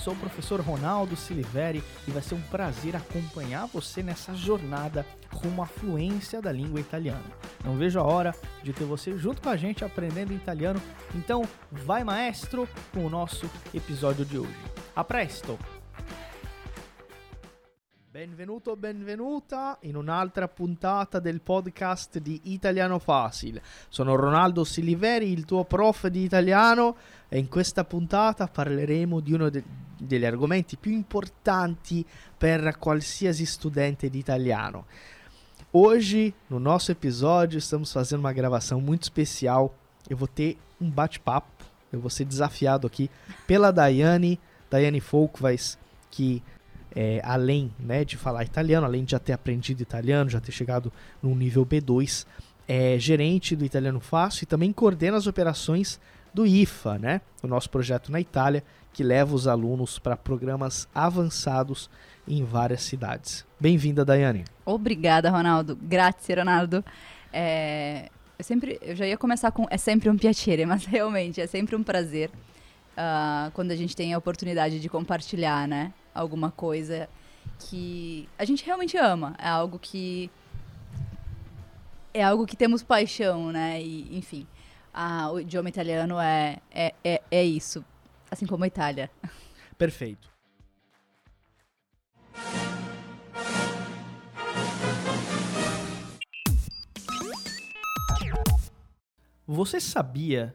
Sou o professor Ronaldo Siliveri e vai ser um prazer acompanhar você nessa jornada rumo à fluência da língua italiana. Não vejo a hora de ter você junto com a gente aprendendo italiano. Então, vai maestro com o nosso episódio de hoje. A presto! Benvenuto, benvenuta in un'altra puntata del podcast di Italiano Facile. Sono Ronaldo Siliveri, il tuo prof di italiano e in questa puntata parleremo di uno de- degli argomenti più importanti per qualsiasi studente di italiano. Hoje, no nosso episódio, estamos fazendo uma gravação muito especial. Eu vou ter um bate-papo, eu vou ser desafiado aqui pela Daiane, Daiane Folkvais, que é, além né, de falar italiano, além de já ter aprendido italiano, já ter chegado no nível B2, é gerente do Italiano Fácil e também coordena as operações do IFA, né, o nosso projeto na Itália, que leva os alunos para programas avançados em várias cidades. Bem-vinda, Daiane. Obrigada, Ronaldo. Grazie, Ronaldo. É, eu sempre, eu já ia começar com é sempre um piacere, mas realmente é sempre um prazer uh, quando a gente tem a oportunidade de compartilhar, né, alguma coisa que a gente realmente ama. É algo que é algo que temos paixão, né? E, enfim, o idioma italiano é, é, é, é isso, assim como a Itália. Perfeito. Você sabia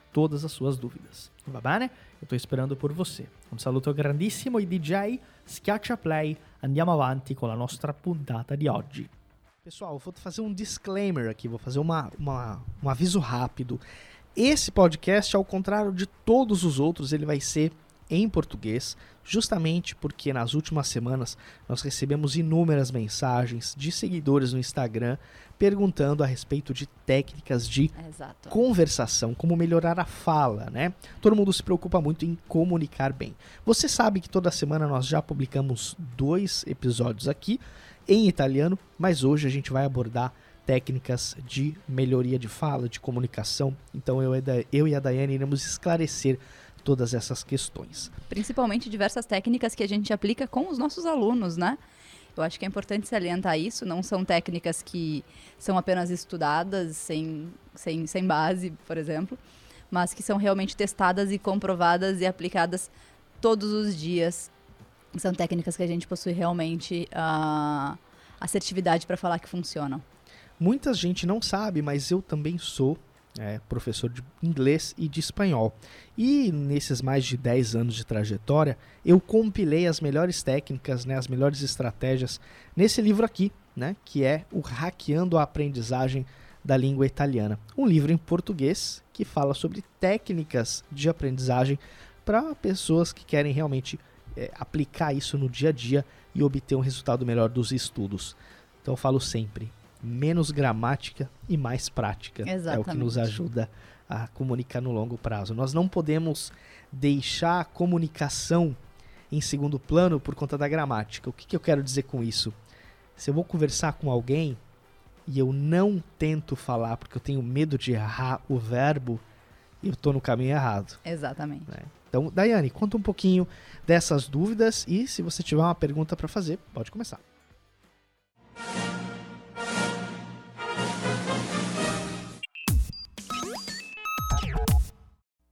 todas as suas dúvidas. Va bene? Eu estou esperando por você. Um saluto grandissimo e DJ, schiaccia play, andiamo avanti com a nossa puntata de oggi. Pessoal, vou fazer um disclaimer aqui, vou fazer uma, uma, um aviso rápido. Esse podcast, ao contrário de todos os outros, ele vai ser em português, justamente porque nas últimas semanas nós recebemos inúmeras mensagens de seguidores no Instagram perguntando a respeito de técnicas de Exato. conversação, como melhorar a fala, né? Todo mundo se preocupa muito em comunicar bem. Você sabe que toda semana nós já publicamos dois episódios aqui em italiano, mas hoje a gente vai abordar técnicas de melhoria de fala, de comunicação. Então eu, eu e a Daiane iremos esclarecer todas essas questões. Principalmente diversas técnicas que a gente aplica com os nossos alunos, né? Eu acho que é importante salientar isso, não são técnicas que são apenas estudadas sem, sem, sem base, por exemplo, mas que são realmente testadas e comprovadas e aplicadas todos os dias. São técnicas que a gente possui realmente a uh, assertividade para falar que funcionam. Muita gente não sabe, mas eu também sou é, professor de inglês e de espanhol. E nesses mais de 10 anos de trajetória, eu compilei as melhores técnicas, né, as melhores estratégias nesse livro aqui, né, que é o Hackeando a Aprendizagem da Língua Italiana. Um livro em português que fala sobre técnicas de aprendizagem para pessoas que querem realmente é, aplicar isso no dia a dia e obter um resultado melhor dos estudos. Então eu falo sempre, menos gramática e mais prática. Exatamente. É o que nos ajuda a comunicar no longo prazo. Nós não podemos deixar a comunicação em segundo plano por conta da gramática. O que, que eu quero dizer com isso? se eu vou conversar com alguém e eu não tento falar porque eu tenho medo de errar o verbo, eu estou no caminho errado. Exatamente. Né? Então, Daiane, conta um pouquinho dessas dúvidas e se você tiver uma pergunta para fazer, pode começar.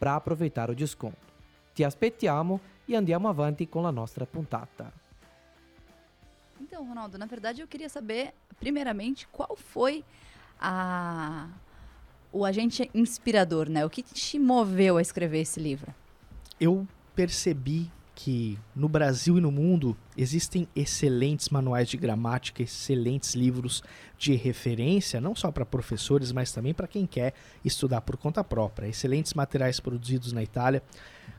para aproveitar o desconto. Ti aspettiamo e andiamo avanti com a nossa puntata. Então, Ronaldo, na verdade eu queria saber, primeiramente, qual foi a o agente inspirador, né? O que te moveu a escrever esse livro? Eu percebi que no Brasil e no mundo existem excelentes manuais de gramática, excelentes livros de referência, não só para professores, mas também para quem quer estudar por conta própria. Excelentes materiais produzidos na Itália,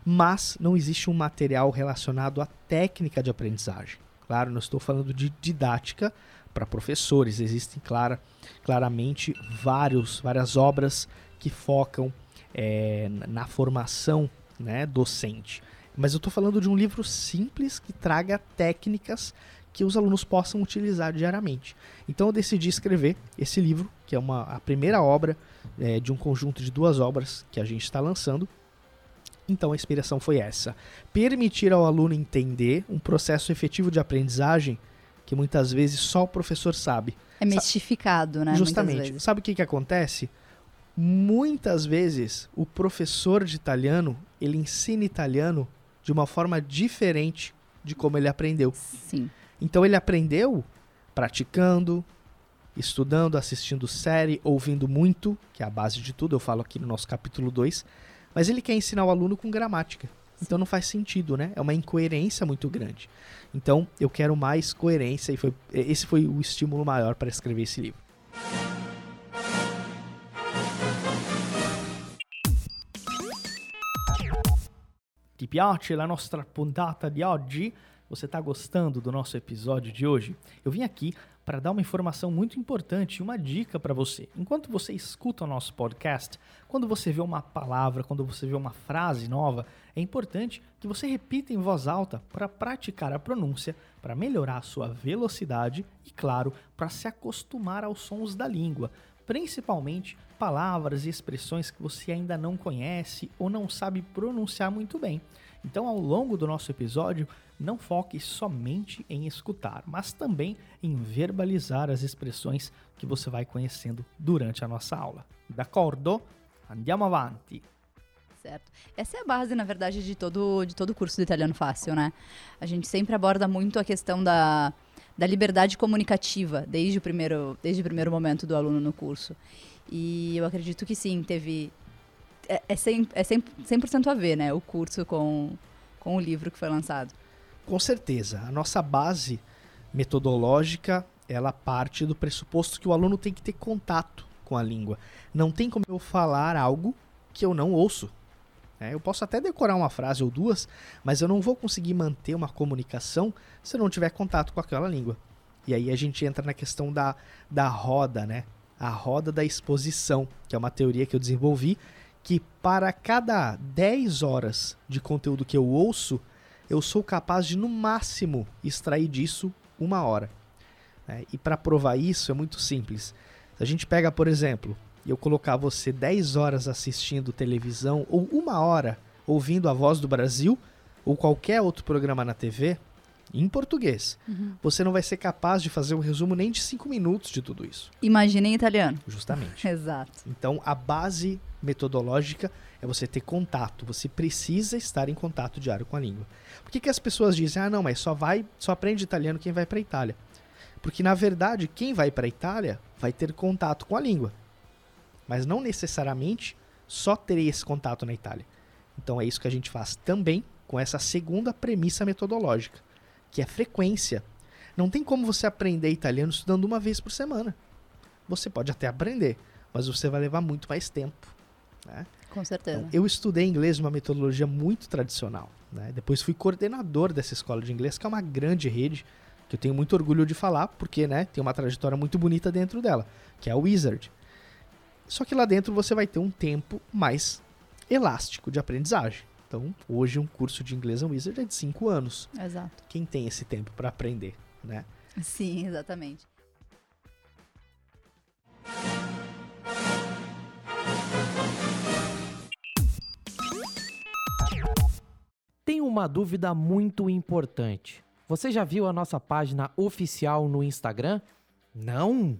mas não existe um material relacionado à técnica de aprendizagem. Claro, não estou falando de didática para professores, existem clara, claramente vários, várias obras que focam é, na formação né, docente. Mas eu estou falando de um livro simples que traga técnicas que os alunos possam utilizar diariamente. Então eu decidi escrever esse livro, que é uma, a primeira obra é, de um conjunto de duas obras que a gente está lançando. Então a inspiração foi essa: permitir ao aluno entender um processo efetivo de aprendizagem que muitas vezes só o professor sabe. É mistificado, né? Justamente. Sabe o que, que acontece? Muitas vezes o professor de italiano ele ensina italiano de uma forma diferente de como ele aprendeu. Sim. Então ele aprendeu praticando, estudando, assistindo série, ouvindo muito, que é a base de tudo, eu falo aqui no nosso capítulo 2, mas ele quer ensinar o aluno com gramática. Então não faz sentido, né? É uma incoerência muito grande. Então eu quero mais coerência e foi, esse foi o estímulo maior para escrever esse livro. Ti piace la nostra puntata di oggi? Você está gostando do nosso episódio de hoje? Eu vim aqui para dar uma informação muito importante, uma dica para você. Enquanto você escuta o nosso podcast, quando você vê uma palavra, quando você vê uma frase nova, é importante que você repita em voz alta para praticar a pronúncia, para melhorar a sua velocidade e, claro, para se acostumar aos sons da língua principalmente palavras e expressões que você ainda não conhece ou não sabe pronunciar muito bem. Então, ao longo do nosso episódio, não foque somente em escutar, mas também em verbalizar as expressões que você vai conhecendo durante a nossa aula. D'accordo? Andiamo avanti! Certo. Essa é a base, na verdade, de todo, de todo o curso do Italiano Fácil, né? A gente sempre aborda muito a questão da da liberdade comunicativa desde o primeiro, desde o primeiro momento do aluno no curso. E eu acredito que sim, teve. É, é, 100, é 100%, 100 a ver, né? O curso com, com o livro que foi lançado. Com certeza. A nossa base metodológica ela parte do pressuposto que o aluno tem que ter contato com a língua. Não tem como eu falar algo que eu não ouço. É, eu posso até decorar uma frase ou duas, mas eu não vou conseguir manter uma comunicação se eu não tiver contato com aquela língua. E aí a gente entra na questão da, da roda, né? A roda da exposição, que é uma teoria que eu desenvolvi, que para cada 10 horas de conteúdo que eu ouço, eu sou capaz de, no máximo, extrair disso uma hora. É, e para provar isso é muito simples. Se a gente pega, por exemplo, e eu colocar você 10 horas assistindo televisão ou uma hora ouvindo a voz do Brasil ou qualquer outro programa na TV, em português, você não vai ser capaz de fazer um resumo nem de cinco minutos de tudo isso. Imagina em italiano. Justamente. Exato. Então, a base metodológica é você ter contato. Você precisa estar em contato diário com a língua. Por que, que as pessoas dizem, ah, não, mas só vai, só aprende italiano quem vai para a Itália? Porque, na verdade, quem vai para a Itália vai ter contato com a língua. Mas não necessariamente só terei esse contato na Itália. Então, é isso que a gente faz também com essa segunda premissa metodológica, que é frequência. Não tem como você aprender italiano estudando uma vez por semana. Você pode até aprender, mas você vai levar muito mais tempo. Né? Com certeza. Então, eu estudei inglês numa metodologia muito tradicional. Né? Depois fui coordenador dessa escola de inglês, que é uma grande rede, que eu tenho muito orgulho de falar, porque né, tem uma trajetória muito bonita dentro dela, que é a Wizard. Só que lá dentro você vai ter um tempo mais elástico de aprendizagem. Então, hoje um curso de inglês na Wizard é de 5 anos. Exato. Quem tem esse tempo para aprender, né? Sim, exatamente. Tem uma dúvida muito importante. Você já viu a nossa página oficial no Instagram? Não?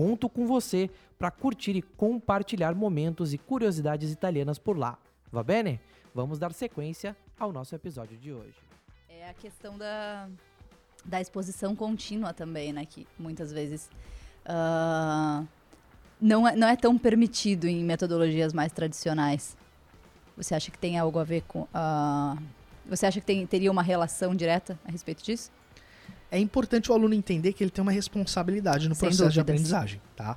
Conto com você para curtir e compartilhar momentos e curiosidades italianas por lá. Va bene? Vamos dar sequência ao nosso episódio de hoje. É a questão da, da exposição contínua também, né? Que muitas vezes ah, não, é, não é tão permitido em metodologias mais tradicionais. Você acha que tem algo a ver com. ah, você acha que tem, teria uma relação direta a respeito disso? É importante o aluno entender que ele tem uma responsabilidade no Sem processo de aprendizagem, tá?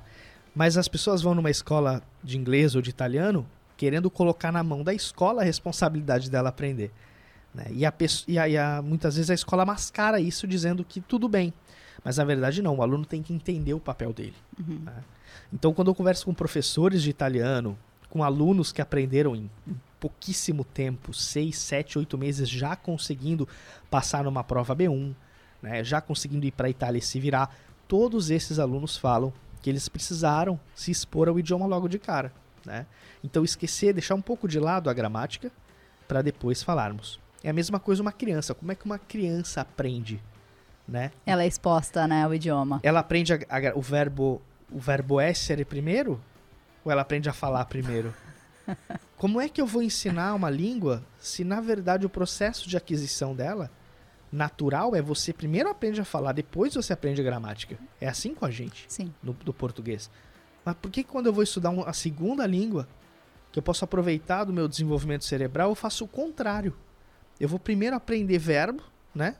Mas as pessoas vão numa escola de inglês ou de italiano querendo colocar na mão da escola a responsabilidade dela aprender. né? E, a, e a- e a- muitas vezes a escola mascara isso dizendo que tudo bem. Mas na verdade não, o aluno tem que entender o papel dele. né? Então quando eu converso com professores de italiano, com alunos que aprenderam em em pouquíssimo tempo, seis, sete, oito meses, já conseguindo passar numa prova B1, né, já conseguindo ir para a Itália e se virar, todos esses alunos falam que eles precisaram se expor ao idioma logo de cara. Né? Então esquecer, deixar um pouco de lado a gramática para depois falarmos. É a mesma coisa uma criança. Como é que uma criança aprende? Né? Ela é exposta, né, ao idioma. Ela aprende a- a o verbo o verbo essere primeiro? Ou ela aprende a falar primeiro? Como é que eu vou ensinar uma língua se na verdade o processo de aquisição dela natural é você primeiro aprende a falar, depois você aprende a gramática. É assim com a gente Sim. no, do português. Mas por que quando eu vou estudar um- a segunda língua, que eu posso aproveitar do meu desenvolvimento cerebral, eu faço o contrário? Eu vou primeiro aprender verbo, né?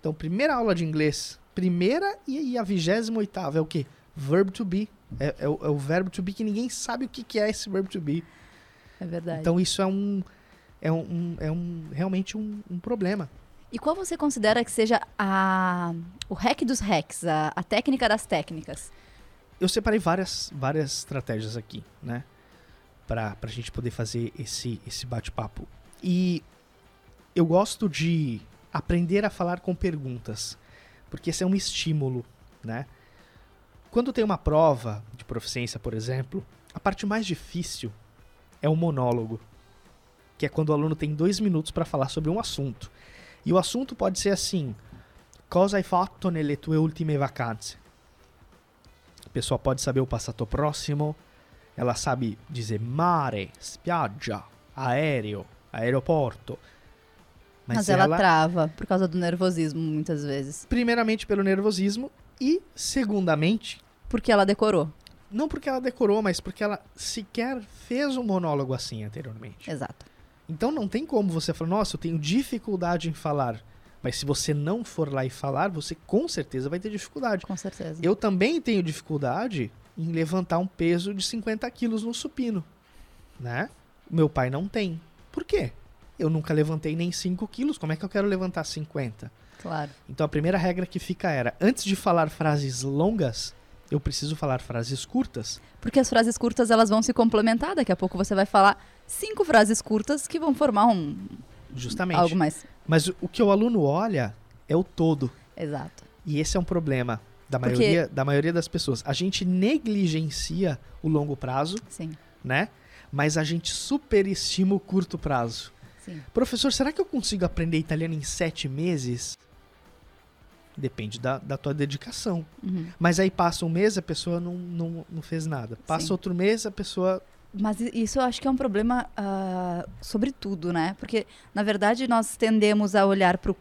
Então, primeira aula de inglês, primeira e, e a vigésima oitava é o quê? Verb to be. É, é o, é o verbo to be que ninguém sabe o que, que é esse verbo to be. É verdade. Então, isso é um... É, um, um- é um, realmente um, um problema. E qual você considera que seja a, o hack dos hacks, a, a técnica das técnicas? eu separei várias, várias estratégias aqui, né? Pra, pra gente poder fazer esse, esse bate-papo. E eu gosto de aprender a falar com perguntas, porque esse é um estímulo, né? Quando tem uma prova de proficiência, por exemplo, a parte mais difícil é o monólogo, que é quando o aluno tem dois minutos para falar sobre um assunto. E o assunto pode ser assim: Cosa hai fatto nelle tue ultime vacanze? A pessoa pode saber o passato próximo, ela sabe dizer mare, spiaggia, aereo, aeroporto. Mas, Mas, ela, trava por causa do nervosismo, muitas vezes. primeiramente pelo nervosismo e segundamente, Porque ela decorou. não porque ela decorou, mas porque ela sequer fez um monólogo assim anteriormente. Exato. Então não tem como você falar, nossa, eu tenho dificuldade em falar. Mas se você não for lá e falar, você com certeza vai ter dificuldade. Com certeza. Eu também tenho dificuldade em levantar um peso de 50 quilos no supino, né? Meu pai não tem. Por quê? Eu nunca levantei nem 5 quilos, como é que eu quero levantar 50? Claro. Então a primeira regra que fica era: antes de falar frases longas, eu preciso falar frases curtas. Porque as frases curtas elas vão se complementar. Daqui a pouco você vai falar cinco frases curtas que vão formar um Justamente. algo mais. Mas o- que o aluno olha é o todo. Exato. E esse é um problema da Porque- maioria, da maioria das pessoas. A gente negligencia o longo prazo, Sim. né? Mas a gente superestima o curto prazo. Sim. Professor, será que eu consigo aprender italiano em sete meses? Depende da, da tua dedicação. Uhum. Mas aí passa um mês, a pessoa não, não, não fez nada. Passa Sim. outro mês, a pessoa. Mas isso eu acho que é um problema ah, sobre tudo, né? Porque, na verdade, nós tendemos a olhar pra,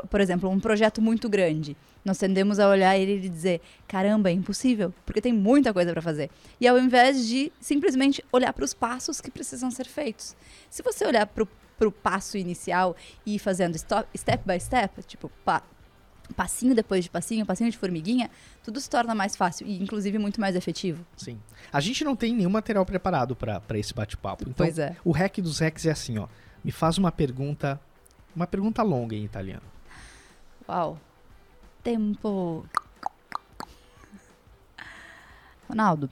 por exemplo, um projeto muito grande. Nós tendemos a olhar ele e dizer, caramba, é impossível, porque tem muita coisa para fazer. E ao invés de simplesmente olhar para os passos que precisam ser feitos. Se você olhar para o passo inicial e ir fazendo step by step, tipo, pa, passinho depois de passinho, passinho de formiguinha, tudo se torna mais fácil e, inclusive, muito mais efetivo. Sim. A gente não tem nenhum material preparado para esse bate-papo. Então, pois é. o hack dos hacks é assim, ó. Me faz uma pergunta. Uma pergunta longa em italiano. Wow. Tempo. Ronaldo,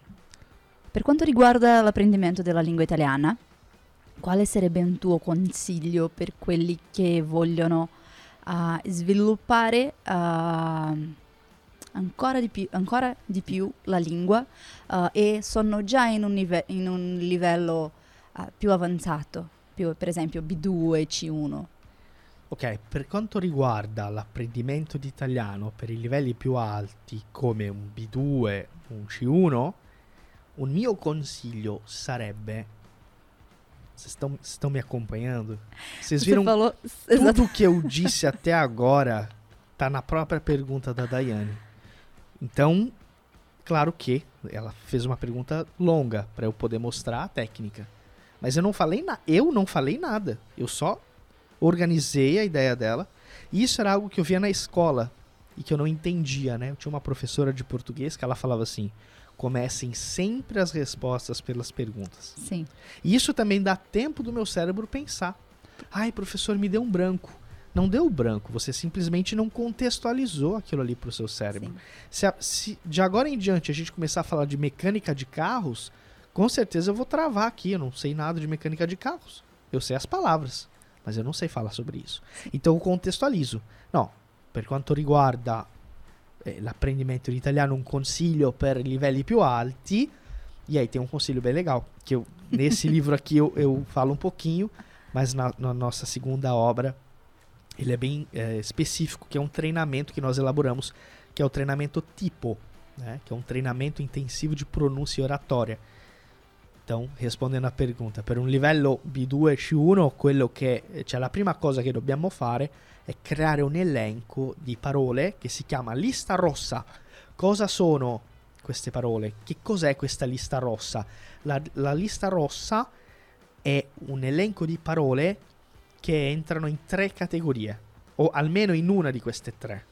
per quanto riguarda l'apprendimento della lingua italiana, quale sarebbe un tuo consiglio per quelli che vogliono ah, sviluppare ah, ancora, di più, ancora di più la lingua ah, e sono già in un, nive- in un livello ah, più avanzato, più, per esempio B2, C1? Ok, per quanto riguarda l'apprendimento di italiano per i livelli più alti, come un B2, un C1, un mio consiglio sarebbe. Vocês estão, me acompanhando? Vocês Você viram falou tudo que eu disse até agora tá na própria pergunta da Daiane. Então, claro que ela fez uma pergunta longa para eu poder mostrar a técnica. Mas eu não falei na, eu não falei nada. Eu só organizei a ideia dela. E isso era algo que eu via na escola e que eu não entendia, né? Eu tinha uma professora de português que ela falava assim: comecem sempre as respostas pelas perguntas. Sim. E isso também dá tempo do meu cérebro pensar. Ai, professor, me deu um branco. Não deu branco, você simplesmente não contextualizou aquilo ali para o seu cérebro. Se, a- se de agora em diante a gente começar a falar de mecânica de carros, com certeza eu vou travar aqui. Eu não sei nada de mecânica de carros. Eu sei as palavras, mas eu não sei falar sobre isso. Então eu contextualizo. No, per quanto riguarda eh, l'apprendimento di italiano, un consiglio per livelli più alti. E aí tem um conselho bem legal, que eu, nesse livro aqui eu, eu falo um pouquinho, mas na, na nossa segunda obra ele é bem eh, específico, que é um treinamento que nós elaboramos, que é o treinamento tipo, né? que é um treinamento intensivo de pronúncia e oratória. Então, rispondendo à pergunta, per un livello B2 C1, quello che cioè la prima cosa che dobbiamo fare è creare un elenco di parole che si chiama lista rossa. Cosa sono queste parole? Che cos'è questa lista rossa? La, la lista rossa è un elenco di parole che entrano in tre categorie, o almeno in una di queste tre.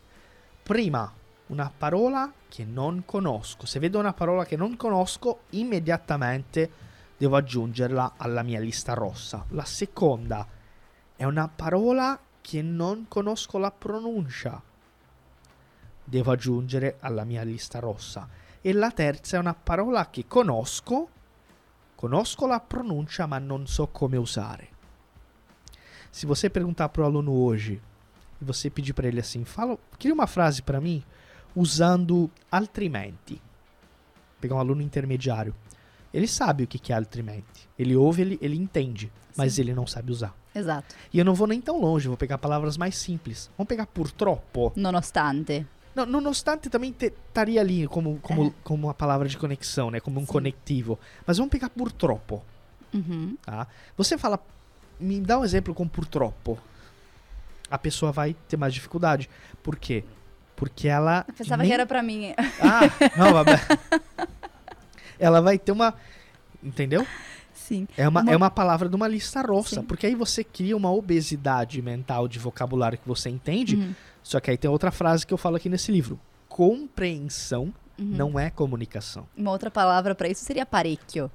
Prima, una parola che non conosco. Se vedo una parola che non conosco, immediatamente devo aggiungerla alla mia lista rossa. La seconda è una parola che non conosco la pronuncia. Devo aggiungere alla mia lista rossa. E la terza è una parola che conosco, conosco la pronuncia, ma non so come usare. Se você perguntar pro aluno hoje e você pedir para ele assim, fala, cria uma frase para mim usando altrimenti. Pegar um aluno intermediário. Ele sabe o que é altrimenti. Ele ouve, ele, ele entende, mas Sim. ele não sabe usar. Exato. E eu não vou nem tão longe, vou pegar palavras mais simples. Vamos pegar purtroppo. Nonostante. Não, nonostante também estaria ali como, como, como uma palavra de conexão, né? Como um Sim. conectivo. Mas vamos pegar purtroppo, Uhum. tá? Você fala, me dá um exemplo com purtroppo. A pessoa vai ter mais dificuldade. Por quê? Porque ela. Eu pensava nem- que era pra mim. Ah, não. ela vai ter uma. Entendeu? Sim. É uma, Uma- é uma palavra de uma lista rossa. Sim. Porque aí você cria uma obesidade mental de vocabulário que você entende. Uhum. Só que aí tem outra frase que eu falo aqui nesse livro. Compreensão Uhum. não é comunicação. Uma outra palavra pra isso seria parecchio.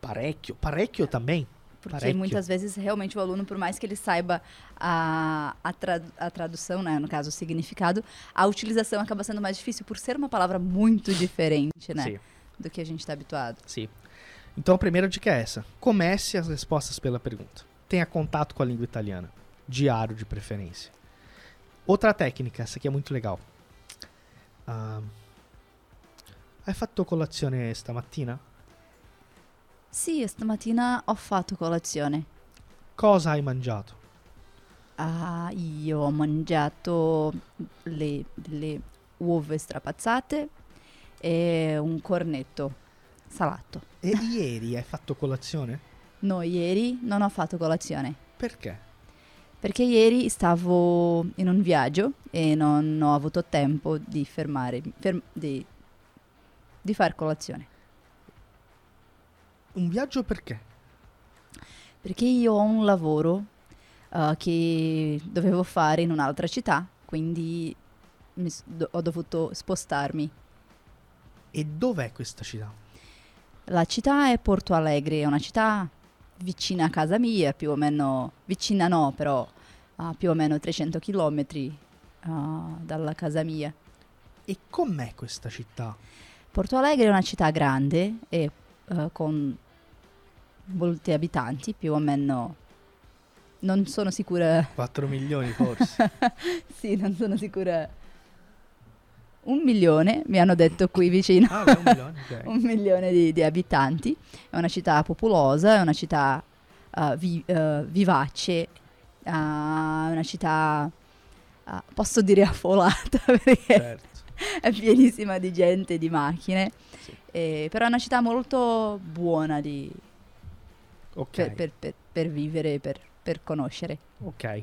Parecchio. Parecchio também? Porque Parecchio. muitas vezes, realmente, o aluno, por mais que ele saiba a, a, tra- a tradução, né, no caso, o significado, a utilização acaba sendo mais difícil por ser uma palavra muito diferente, né? Sì, Do que a gente está habituado. sì. Então a primeira dica é essa. Comece as respostas pela pergunta. Tenha contato com a língua italiana. Diário de preferência. Outra técnica, essa aqui é muito legal. Ah, hai fatto colazione stamattina? Sì, stamattina ho fatto colazione. Cosa hai mangiato? Ah, io ho mangiato le, delle uova strapazzate e un cornetto salato. E ieri hai fatto colazione? No, ieri non ho fatto colazione Perché? perché ieri stavo in un viaggio e non ho avuto tempo di fermare, fer- di, di fare colazione. Un viaggio perché? Perché io ho un lavoro eh, che dovevo fare in un'altra città, quindi do- ho dovuto spostarmi. E dov'è questa città? La città è Porto Alegre, è una città vicina a casa mia, più o meno, vicina no, però a più o meno 300 km dalla casa mia. E com'è questa città? Porto Alegre è una città grande e eh, con molti abitanti, più o meno, non sono sicura 4 milioni forse. Sì, non sono sicura. Un milione, mi hanno detto qui vicino. ah, beh, un milione, ok. un milione di, di abitanti. È una città popolosa, è una città uh, vi- uh, vivace, uh, è una città, posso dire affollata perché Certo. è pienissima di gente, di macchine. Sì. Eh, però è una città molto buona di- Ok. per, per- per- per vivere, per, per conoscere. Ok.